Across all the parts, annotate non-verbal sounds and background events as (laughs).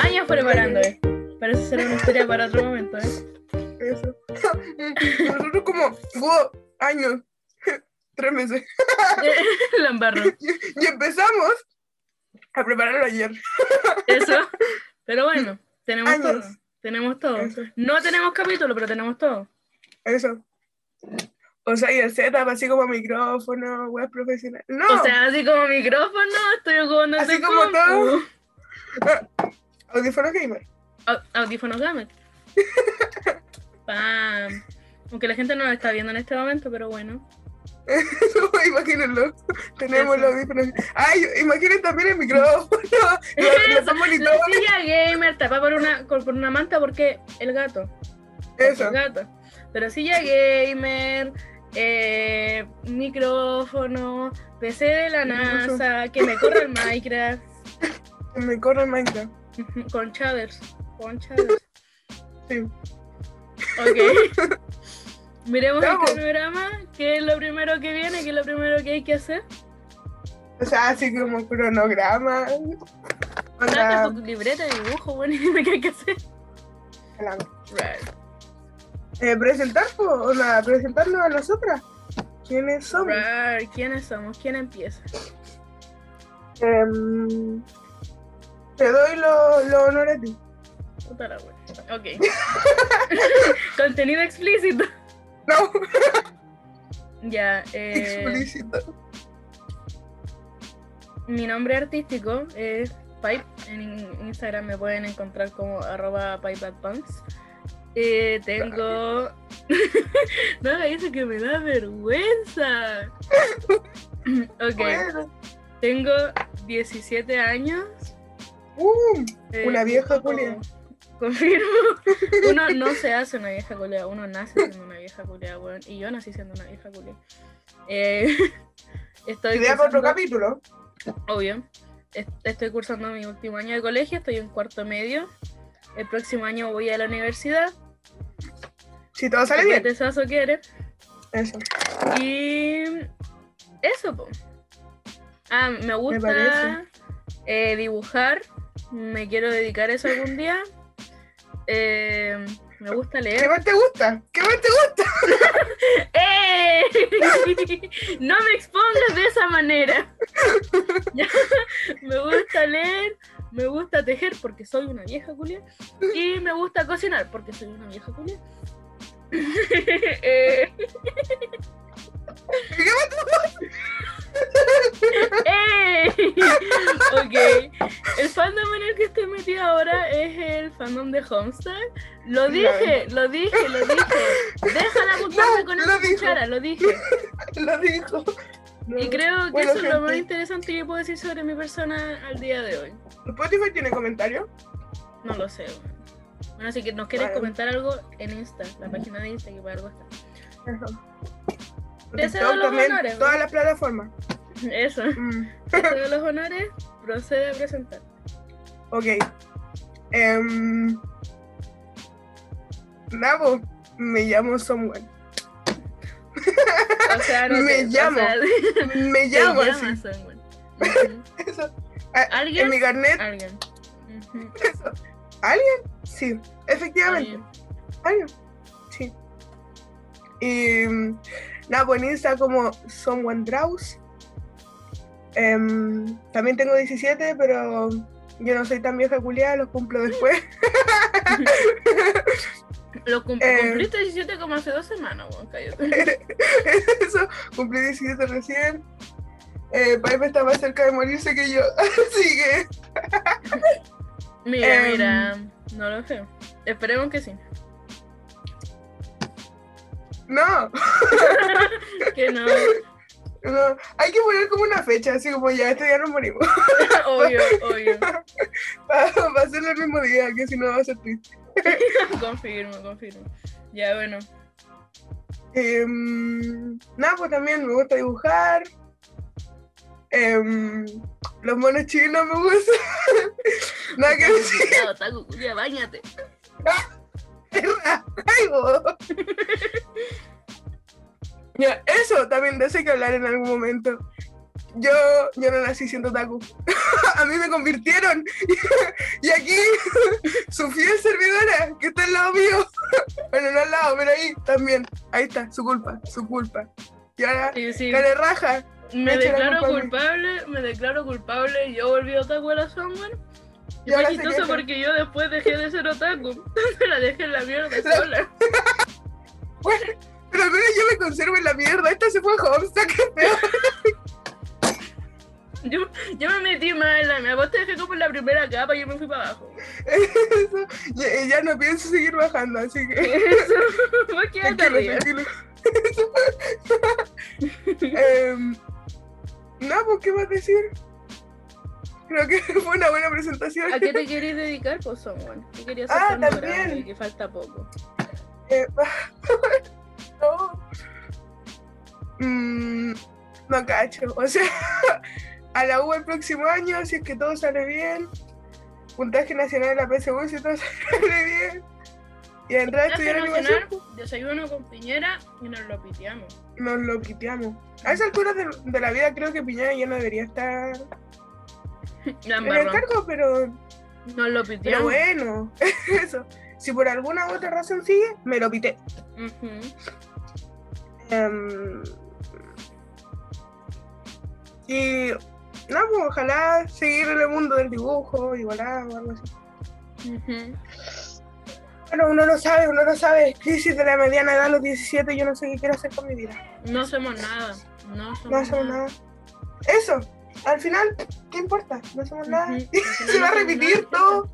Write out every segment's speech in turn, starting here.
Años preparando, eh. Pero eso será una historia para otro momento, eh. Eso. (laughs) Nosotros como, wow, años, (laughs) tres meses. (laughs) La embarro. Y empezamos a prepararlo ayer. Eso. Pero bueno, tenemos Años. todo. Tenemos todo. Eso. No tenemos capítulo, pero tenemos todo. Eso. O sea, y el setup así como micrófono, web profesional. No, O sea, así como micrófono, estoy ocupando Así este como compu. todo. Audífonos gamer. Au- Audífonos gamer. (laughs) Pam. Aunque la gente no lo está viendo en este momento, pero bueno. (laughs) Imagínenlo. Tenemos Eso. los audífonos. Ay, imaginen también el micrófono. los, los dos La monitores. silla gamer tapada por una, por por una manta porque el gato. Eso. El gato. Pero silla gamer, eh, micrófono, PC de la NASA, que me corra el (laughs) Minecraft, Me corre el Minecraft. Con shaders, con shaders. (laughs) Sí. Ok. (laughs) Miremos el cronograma, ¿qué es lo primero que viene? ¿Qué es lo primero que hay que hacer? O sea, así como cronograma. Onda, tu libreta de dibujo, bueno, (laughs) y dime qué hay que hacer. Right. eh, presentar, o sea, presentarnos a nosotras. ¿Quiénes somos? Right. ¿Quiénes somos? ¿Quién empieza? Em, te doy los lo honores a ti. Puta la wea. Ok. (laughs) Contenido explícito. No, Ya, eh, explícito. mi nombre artístico es Pipe. En in- Instagram me pueden encontrar como arroba pipeatpunks. Eh, tengo... (laughs) no eso que me da vergüenza. (laughs) ok, Bueno. tengo 17 años. Uh, Eh, Una vieja culia. Confirmo. (laughs) Uno no se hace una vieja culia, uno nace siendo una vieja culia, weón. Y yo nací siendo una vieja culia. Eh, (laughs) estoy para otro cursando- capítulo. Obvio. Est- Estoy cursando mi último año de colegio, estoy en cuarto medio. El próximo año voy a la universidad. Si todo sale ¿Qué bien. tesazo quiere? Eso. Y eso, po. Ah, me gusta eh, dibujar. Me quiero dedicar a eso algún día. Eh, me gusta ¿Qué leer. más te gusta? ¿Qué más te gusta? (laughs) ¡Eh! No me expongas de esa manera. Me gusta leer, me gusta tejer porque soy una vieja culia. Y me gusta cocinar porque soy una vieja culia. (laughs) Eh, ¿Qué ¡Eh! Ok. El fandom en el que estoy metida ahora es el fandom de Homestar. Lo dije, lo dije, lo dije. Deja de apuntarme No, con esa dijo. cuchara, lo dije. (laughs) lo dijo? No. Y creo que Bueno, eso es lo más interesante que puedo decir sobre mi persona al día de hoy. ¿Spotify tiene comentario? No lo sé. Bueno, si que nos quieres Vale. comentar algo en Insta, la página de Insta que para algo está. Eso. Te cedo los honores, todas las plataformas. (laughs) Eso. Mm, Te cedo (laughs) los honores, procede a presentar. Ok. Em, Nabo, me llamo Samuel. O sea, no (laughs) Me o llamo, sea, (laughs) Me llamo llamas, así. Samuel. Ujú. (laughs) Eso. Ah, ¿Alguien? En mi carnet, Alguien. Ujú. eso. ¿Alguien? Sí, efectivamente. Alguien. Sí. Y mm, nada, pues en Insta como Someone Draws. Em, también tengo 17, pero yo no soy tan vieja culiada, los cumplo después. (laughs) Lo cum- Eh. cumpliste 17 como hace dos semanas, weón, cállate. (laughs) Eso, cumplí 17 recién. Eh, Pipe está más cerca de morirse que yo, (laughs) así que Mira, Em. mira, no lo sé. Esperemos que sí. no, Que no, no, hay que poner como una fecha, así como ya, este día nos morimos, (laughs) obvio, obvio. (laughs) para hacerlo el mismo día, que si no va a ser triste. (laughs) confirmo, confirmo. Ya, bueno. Em, nada, pues también me gusta dibujar. Em, los monos chinos me gustan. nada que decir. Culiao, báñate. Ay, vos. Eso también de eso hay que hablar en algún momento. Yo, yo no nací siendo taku. (laughs) a mí me convirtieron. (laughs) y aquí, (laughs) su fiel servidora, que está al lado mío. bueno, no al lado, pero ahí también. Ahí está, su culpa, su culpa. Y ahora, Sí, sí. que le raja. Me declaro a culpable, me declaro culpable. Yo volví otaku a la Someone. Y fue chistoso porque yo después dejé de ser otaku. Entonces la dejé en la mierda La- sola. Pero al menos yo me conservo en la mierda. Esta se fue a Homestuck, qué feo. (laughs) Yo, yo me metí la mierda. Vos te dejé como en la primera capa y yo me fui para abajo. Eso, ya, ya no pienso seguir bajando, así que. Eso. (laughs) Vos (laughs) quédate arriba. Em, no, pues, ¿qué vas a decir? Creo que fue una buena presentación. ¿A qué te querés dedicar, pues, Someone? ¿Qué querías Ah, hacer cuando también. Que falta poco. Eh, no. Mm, no cacho. O sea, (laughs) a la U el próximo año, si es que todo sale bien. Puntaje nacional de la PSU, si todo (laughs) sale bien. Y entrar a estudiar animación, desayuno con piñera y nos lo piteamos. nos lo quiteamos. A esa altura de, de la vida creo que Piñera ya no debería estar (laughs) La en el cargo, pero Nos lo Pero piteamos. bueno, eso. Si por alguna otra razón sigue, me lo pité. Em, y no, pues ojalá seguir en el mundo del dibujo, igualado o algo así. Bueno, uno no sabe, uno no sabe. Crisis de la mediana edad a los 17, yo no sé qué quiero hacer con mi vida. No hacemos nada. No hacemos nada. Eso, al final, ¿qué importa? No hacemos nada. (laughs) Se va a repetir todo.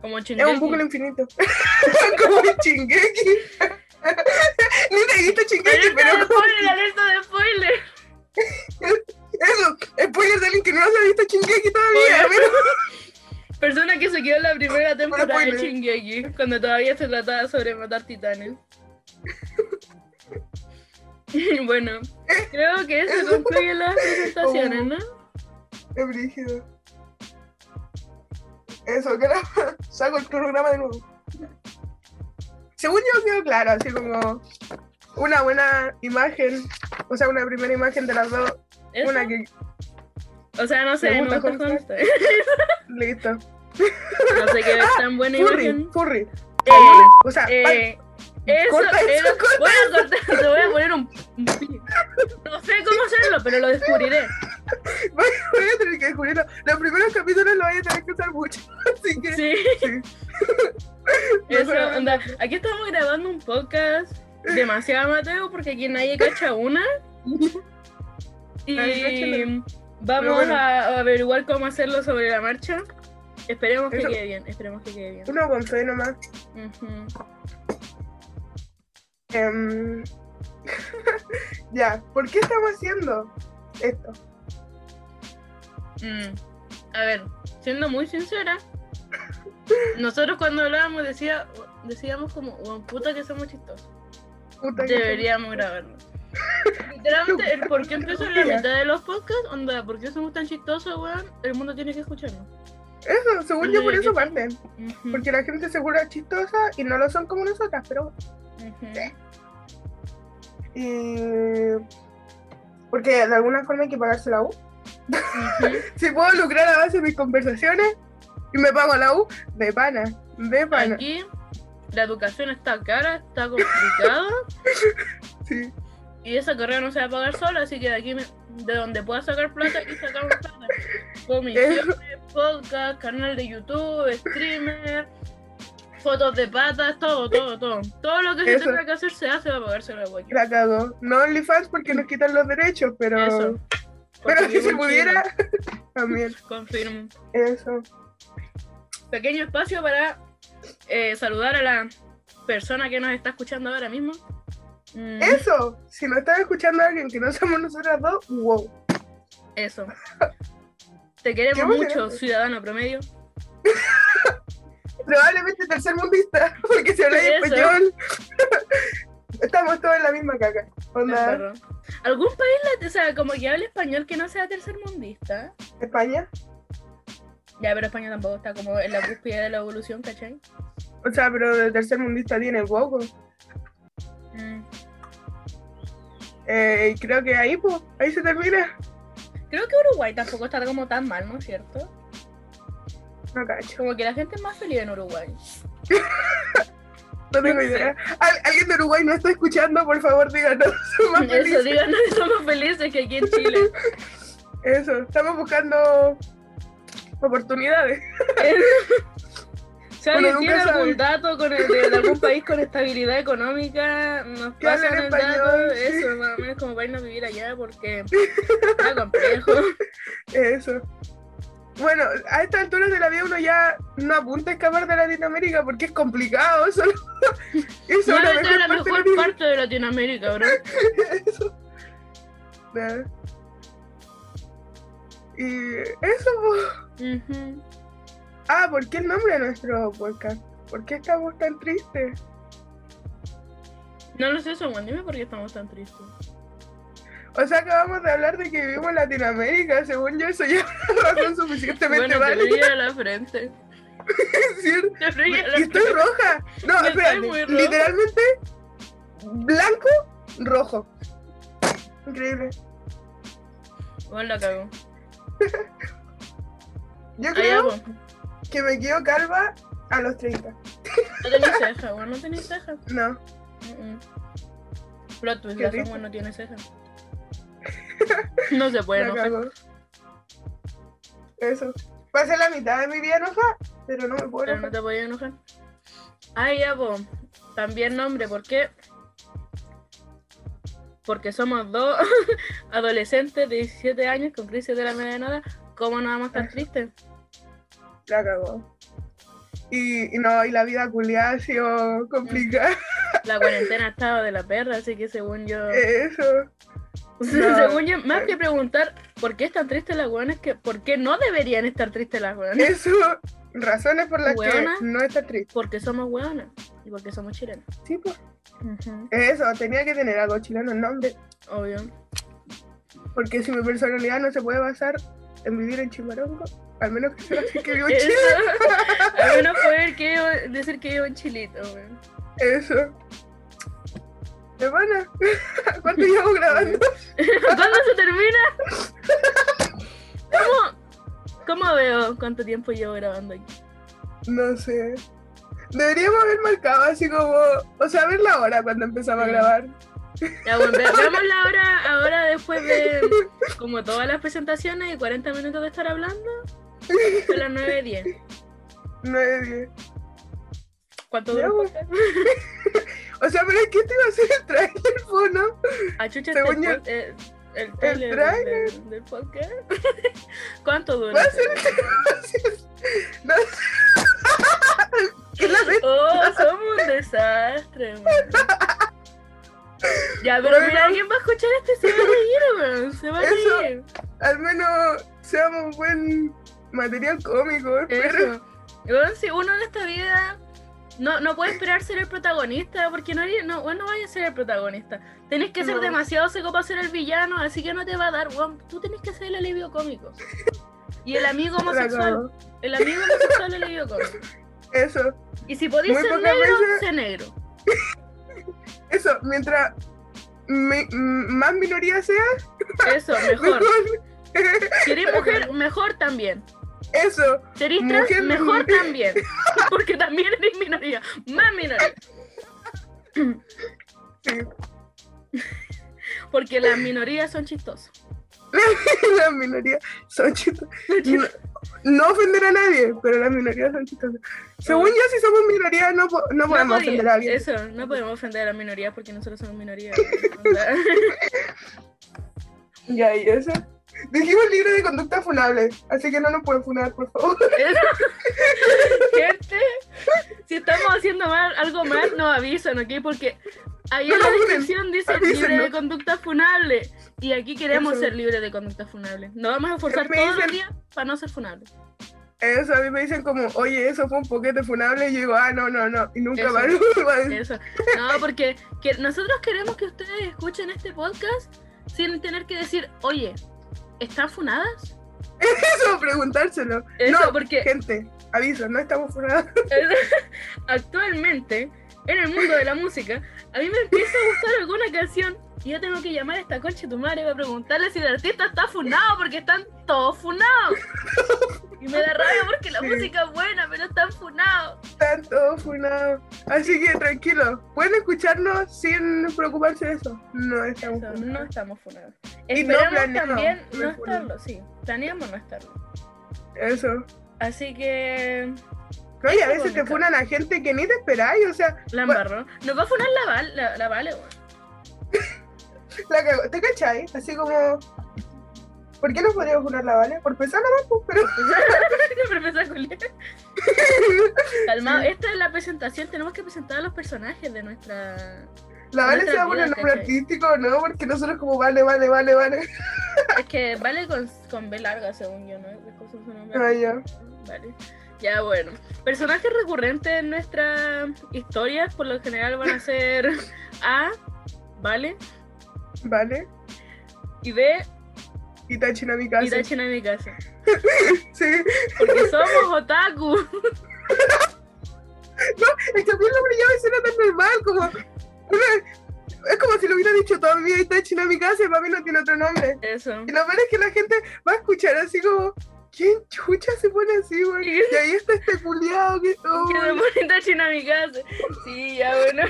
Como Es Shingeki. un bucle infinito. (laughs) Como Chingeki. (laughs) Ni te dijiste Chingeki, pero de spoiler, alerta de spoiler. Alguien que no se ha visto todavía. Pero- (laughs) Persona que se quedó en la primera temporada de. Shingeki, cuando todavía se trataba sobre matar titanes. (laughs) bueno, creo que eso concluye las presentaciones, Oh. ¿no? Es brígido. Eso, que saco el programa de nuevo. Según yo quedó claro, así como una buena imagen, o sea, una primera imagen de las dos, ¿Eso? una que O sea, no sé, ¿Te no Homestead? Homestead. listo. No sé qué es tan buena Furry, imagen. furry. Eh, O sea, eh, eso, corta eso, corta voy a cortar, te voy a poner un, un pi. No sé cómo hacerlo, pero lo descubriré. (laughs) voy voy a tener que descubrirlo. Los primeros capítulos lo voy a tener que usar mucho, (laughs) así que Sí. sí. (laughs) Eso, onda, aquí estamos grabando un podcast demasiado amateur porque aquí nadie cacha una. Y. vamos bueno. a averiguar cómo hacerlo sobre la marcha. Esperemos que Eso. quede bien, esperemos que quede bien. uno con fe nomás. Em, (laughs) ya, ¿por qué estamos haciendo esto? Mm. A ver, siendo muy sincera, nosotros cuando hablábamos decía, decíamos como, "Weón, puta que somos chistosos. Puta que Deberíamos grabarlo. Literalmente, el por qué empiezo en la mitad de los podcasts, onda, ¿por qué somos tan chistosos, weón? El mundo tiene que escucharnos. Eso, según yo, por eso que- parten. Porque la gente segura es chistosa y no lo son como nosotras, pero. ujú. Y... Porque de alguna forma hay que pagarse la U. (laughs) Si puedo lucrar a base de mis conversaciones y me pago la U, de pana, de pana. Aquí la educación está cara, está complicada (laughs) Sí. Y esa carrera no se va a pagar sola, así que de aquí me- de donde pueda sacar plata, aquí sacamos plata. Comisiones, (laughs) podcast, canal de YouTube, streamer, fotos de patas, todo, todo, todo. Todo lo que se Eso. tenga que hacer se hace para pagárselo a cualquiera. La cagó. No OnlyFans porque nos quitan los derechos, pero. Eso. Pero si se pudiera, (laughs) también. Confirmo. Eso. Pequeño espacio para eh, saludar a la persona que nos está escuchando ahora mismo. Mm, Eso. Si nos está escuchando alguien que no somos nosotras dos, wow. Eso. (laughs) Te queremos mucho, ciudadano promedio. (laughs) Probablemente tercermundista, (laughs) porque si habláis español, estamos todos en la misma caca. Onda. ¿Algún país, o sea, como que hable español que no sea tercermundista? España. Ya, pero España tampoco está como en la cúspide de la evolución, ¿cachai? O sea, pero de tercermundista tiene poco. Eh, creo que ahí, pues, ahí se termina. Creo que Uruguay tampoco está como tan mal, ¿no es cierto? No cacho. Como que la gente es más feliz en Uruguay. (laughs) No tengo No idea. Al- alguien de Uruguay no está escuchando, por favor, díganos. (laughs) Somos Eso, felices. díganos si somos felices que aquí en Chile. (laughs) Eso, estamos buscando oportunidades. Si alguien Uno nunca tiene algún dato con el- de, de algún país con estabilidad económica, nos pasan el español, dato, sí. eso, más o menos como para irnos a vivir allá, porque está complejo. (laughs) Eso. Bueno, a estas alturas de la vida uno ya no apunta a escapar de Latinoamérica porque es complicado. (laughs) Solo... Eso No, es la mejor parte de parte de Latinoamérica, bro. (laughs) Eso. Y eso, po. Ujú. Ah, ¿por qué el nombre de nuestro podcast? ¿Por qué estamos tan tristes? No lo sé, Samuel, dime por qué estamos tan tristes. O sea, acabamos de hablar de que vivimos en Latinoamérica. Según yo, eso ya es una razón (laughs) suficientemente Bueno, te válida, brilla la frente. (laughs) ¿cierto? Te la Y estoy frente. roja. No, roja. Literalmente, blanco, rojo. Increíble. Bueno, la cago. (laughs) Yo creo. Que me quedo calva a los 30. No tenéis ceja, bueno, no tenéis ceja. No. Mm, mm. Plot twist, la. Samuel no tiene ceja. (laughs) No se puede enojar. Eso. Pasé la mitad de mi vida enojada, pero no me puedo Pero no te podías enojar. Ah, ya, po. También nombre, ¿por qué? Porque somos dos (laughs) adolescentes de 17 años con crisis de la mediana edad. ¿Cómo no vamos a estar tristes? La cagó. Y, y no, y la vida culiada ha sido complicada. La cuarentena ha estado de la perra, así que según yo. Eso. (laughs) no. según yo, más que preguntar por qué están tristes las weonas, que por qué no deberían estar tristes las weonas. Eso. Razones por las Hueona. que no está triste. Porque somos weonas y porque somos chilenos. Sí, pues. Eso, tenía que tener algo chileno el nombre. Obvio. Porque si mi personalidad no se puede basar en vivir en Chimarongo, al menos que sea así que vivo en. Chile. (laughs) Al menos poder que decir que vivo en Chilito, weón. Eso. Hermana, (laughs) ¿cuánto llevo grabando? (laughs) ¿Cuándo se termina? ¿Cómo, ¿Cómo veo cuánto tiempo llevo grabando aquí? No sé. Deberíamos haber marcado así como, o sea, ver la hora cuando empezamos a grabar. Ya, bueno, ve- veamos la hora ahora después de como todas las presentaciones y 40 minutos de estar hablando. Son las 9.10. 9, 10. ¿Cuánto dura? (laughs) O sea, pero es que te iba a hacer el trailer, ¿no? Ah, chucha, Según este yo- eh, el trailer tráiler. del, del podcast. (laughs) ¿Cuánto dura? Va a ser material cómico. Weón, si uno en esta vida no, no puede esperar ser el protagonista, porque no, no, weón, no vaya a ser el protagonista. Tenés que ser No. demasiado seco para ser el villano, así que no te va a dar, weón. Tú tenés que ser el alivio cómico. Y el amigo (laughs) homosexual. El amigo homosexual el alivio cómico. Eso, Y si podés Muy ser negro, veces- sé negro. (laughs) eso, mientras mi- más minoría sea, Eso, (laughs) mejor. mejor. Si eres mujer, mejor también. Eso, Si eres trans, Mujer, mejor mujer. también. (laughs) Porque también eres minoría. Más minoría. Porque las minorías son chistosas. (laughs) las minorías son chistosas. No, no ofender a nadie, pero las minorías son chistosas. Según yo, si somos minoría, no, no podemos podía- ofender a alguien. Eso, no podemos ofender a las minorías porque nosotros somos minoría. (laughs) Onda. Ya, y eso. Dijimos libre de conducta funable, así que no nos pueden funar, por favor. (laughs) Gente, si estamos haciendo mal, algo mal, nos avisan, ¿ok? Porque ahí en la descripción dice avísenos. libre de conducta funable. Y aquí queremos Eso. ser libres de conducta funable. Nos vamos a esforzar los dicen- días para no ser funables. Eso, a mí me dicen como, oye, eso fue un poquete funable, y yo digo, ah, no, no, no, y nunca más. (laughs) Eso. No, porque que nosotros queremos que ustedes escuchen este podcast sin tener que decir, oye, ¿están funadas? Eso, preguntárselo. Eso, no, porque gente, aviso, no estamos funados. (laughs) actualmente en el mundo de la música, a mí me empieza a gustar alguna canción y yo tengo que llamar a esta concha de tu madre para preguntarle si el artista está funado porque están todos funados. (laughs) Y me da rabia porque la Sí. música es buena, pero están funados. Están todos funados. Así que tranquilo, pueden escucharnos sin preocuparse de eso. No estamos Eso, funados. no estamos funados. Y no Esperamos planeamos también no no estarlo, sí. Planeamos no estarlo. Eso. Así que No, y a veces te Mónica. funan a gente que ni te esperáis, o sea, la embarró. Nos va a funar la, Val- la, la Vale, weón. (laughs) la cagó. ¿Te cachai? Así como. ¿Por qué no podríamos funar la Vale? Por pensar nomás, pues, pero. (laughs) Culiar. (laughs) Calmado, esta es la presentación. Tenemos que presentar a los personajes de nuestra. La Vale se va a Nuestra poner nombre ¿cachai? artístico, ¿no? Porque nosotros como vale, vale, vale, vale. (laughs) Es que vale con, con B larga, según yo, ¿no? Es cosa su nombre. Ah, ya. Vale. Ya, bueno. Personajes recurrentes en nuestras historias, por lo general, van a ser A, ¿vale? Vale. Y B, Itachi no mi casa. Itachi no mi casa. (laughs) Sí. Porque somos otaku. (laughs) Es que a mí el nombre ya me suena tan normal, como. Es como si lo hubiera dicho toda mi vida Itachi no mi casa y para mí no tiene otro nombre. Eso. Y lo peor es que la gente va a escuchar así como. ¿Quién chucha se pone así, güey? Y ahí está este culiado que. oh, Que se pone Itachi no mi casa. Sí, ya, bueno.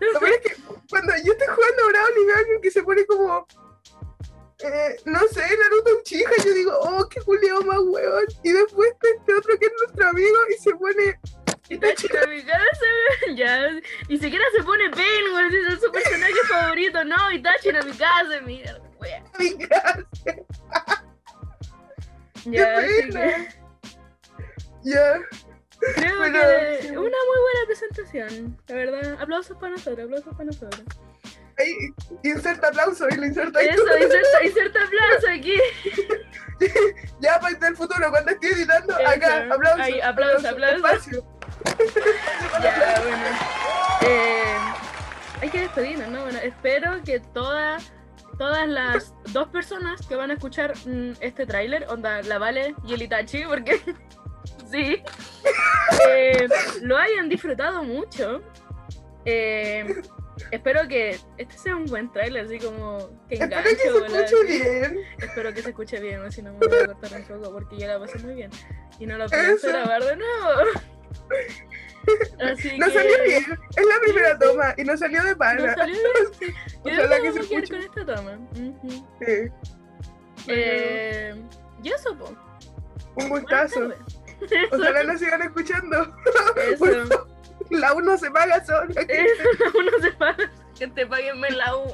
Lo peor es que cuando yo estoy jugando Brawl y veo alguien que se pone como. Eh, no sé, Naruto Uchiha, yo digo, oh, qué culiado más huevón. Y después está este otro que es nuestro amigo y se pone. Mi casa. (laughs) Ya. Ni siquiera se pone. Ese es su personaje (laughs) favorito. No, Itachi no mi casa. Mira, wea. Mi casa. Ya, que. Ya. Creo Bueno, que sí. una muy buena presentación, la verdad. Aplausos para nosotros, aplausos para nosotros. Ahí, inserta aplauso y lo inserta ahí. Eso, (laughs) inserta, inserta aplauso aquí. Ya para el futuro, cuando estoy editando, Eso. acá, aplauso. Ahí, aplauso, aplauso. Ya, bueno. Eh, hay que despedirnos, ¿no? Bueno, espero que todas todas las dos personas que van a escuchar mm, este tráiler, onda la Vale y el Itachi, porque (laughs) sí, eh, lo hayan disfrutado mucho. Eh, espero que este sea un buen tráiler, así como que Espero enganche. que se escuche bien. Espero que se escuche bien, o si no me voy a cortar un poco porque yo la pasé muy bien. Y no lo pienso grabar de nuevo. Así No que... salió bien. Es la primera toma y no salió de No pana. salió bien, sí. (laughs) Yo Ojalá que se escuche. con esta toma. Sí. Eh, y eso, po. Un gustazo. Ojalá (laughs) nos sigan escuchando. Eso, (laughs) La uno se paga sola. eso, uno se paga. Que te paguen la U.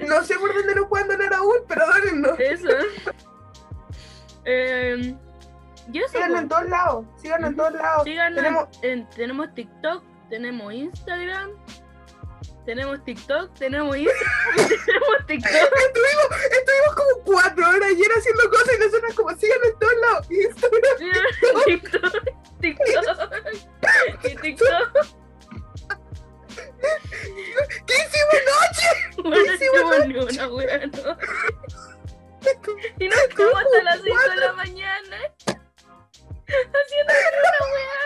No sé por dónde nos pueden donar aún, pero dónennos. Eso. Eh, y eso, Síganos en todos lados. Síganos en todos lados. Síganos Tenemos- en- tenemos TikTok, tenemos Instagram, tenemos TikTok, tenemos Instagram, (laughs) tenemos TikTok. Estuvimos, estuvimos como cuatro horas ayer haciendo cosas y nosotros como síganos en todos lados. Instagram. TikTok, TikTok, y TikTok. ¿Qué hicimos anoche? Sí, hicimos ni una wea, ¿no? Y nos quedamos hasta las 5 de la mañana. Haciendo una wea.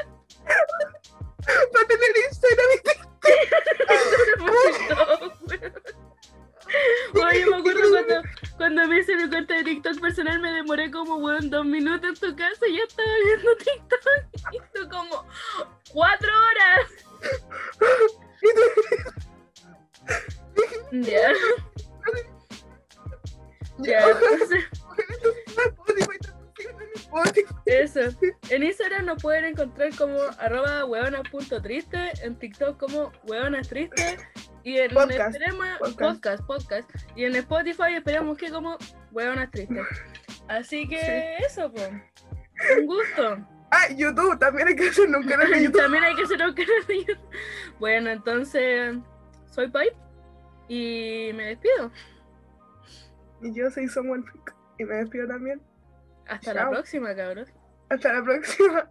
Para tener Instagram y TikTok. Oye, me acuerdo cuando, cuando me hice mi cuenta de TikTok personal, me demoré como, weón, dos minutos en tu casa y ya estaba viendo TikTok. Como arroba hueonas.triste, en TikTok como hueonas triste y en Podcast, esperemos- podcast. podcast, podcast. Y en Spotify esperamos que como hueonas tristes. Así que eso, pues. Un gusto. Ah, YouTube, también hay que hacer un canal de (laughs) YouTube. También hay que hacer un canal de YouTube. Bueno, entonces soy Pipe y me despido. Y yo soy Someone. Y me despido también. Hasta la próxima, cabrón. Hasta la próxima.